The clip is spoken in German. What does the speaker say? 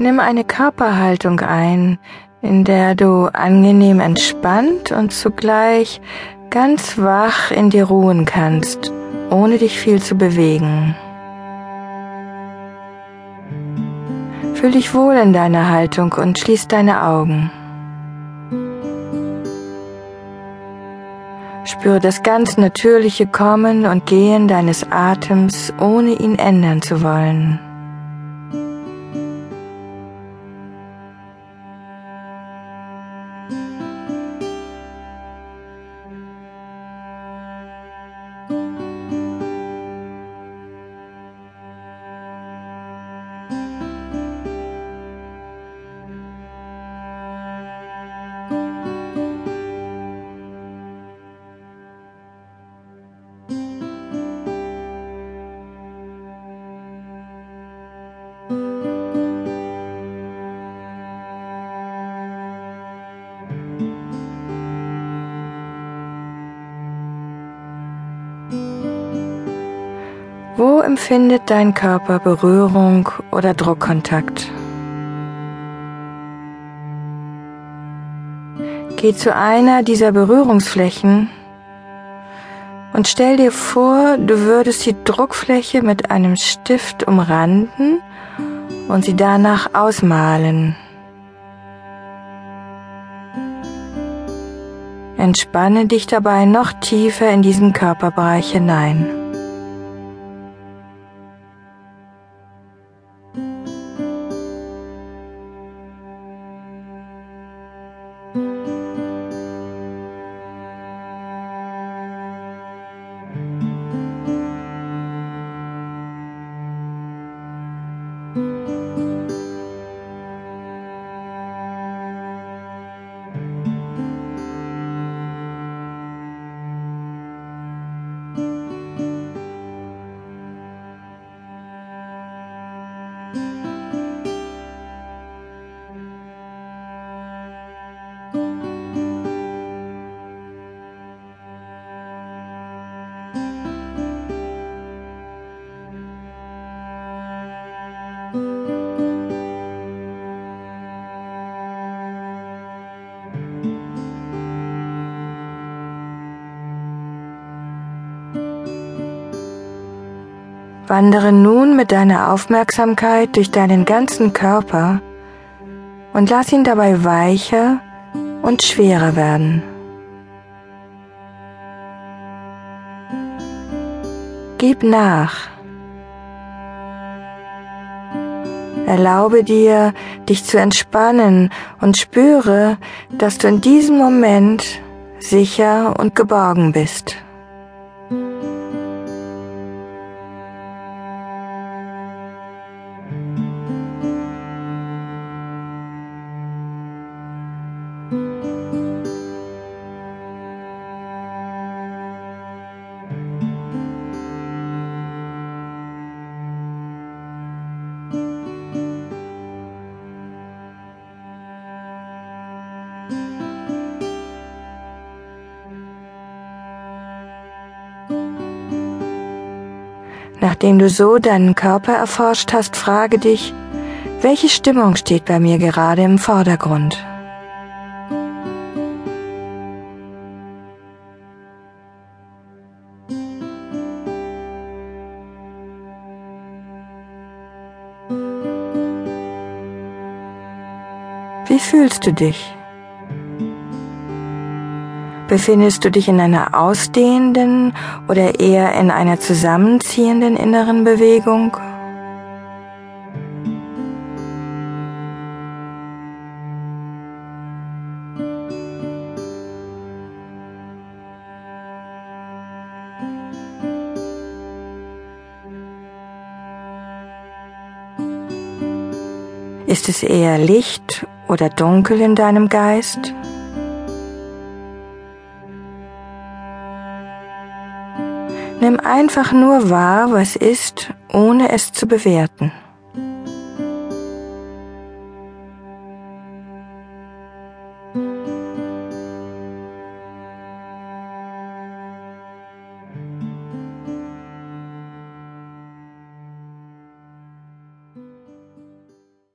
Nimm eine Körperhaltung ein, in der du angenehm entspannt und zugleich ganz wach in dir ruhen kannst, ohne dich viel zu bewegen. Fühl dich wohl in deiner Haltung und schließ deine Augen. Spüre das ganz natürliche Kommen und Gehen deines Atems, ohne ihn ändern zu wollen. Wo empfindet dein Körper Berührung oder Druckkontakt? Geh zu einer dieser Berührungsflächen und stell dir vor, du würdest die Druckfläche mit einem Stift umranden und sie danach ausmalen. Entspanne dich dabei noch tiefer in diesen Körperbereich hinein. Wandere nun mit deiner Aufmerksamkeit durch deinen ganzen Körper und lass ihn dabei weicher und schwerer werden. Gib nach. Erlaube dir, dich zu entspannen und spüre, dass du in diesem Moment sicher und geborgen bist. Nachdem du so deinen Körper erforscht hast, frage dich, welche Stimmung steht bei mir gerade im Vordergrund? Wie fühlst du dich? Befindest du dich in einer ausdehnenden oder eher in einer zusammenziehenden inneren Bewegung? Ist es eher Licht oder dunkel in deinem Geist? Nimm einfach nur wahr, was ist, ohne es zu bewerten.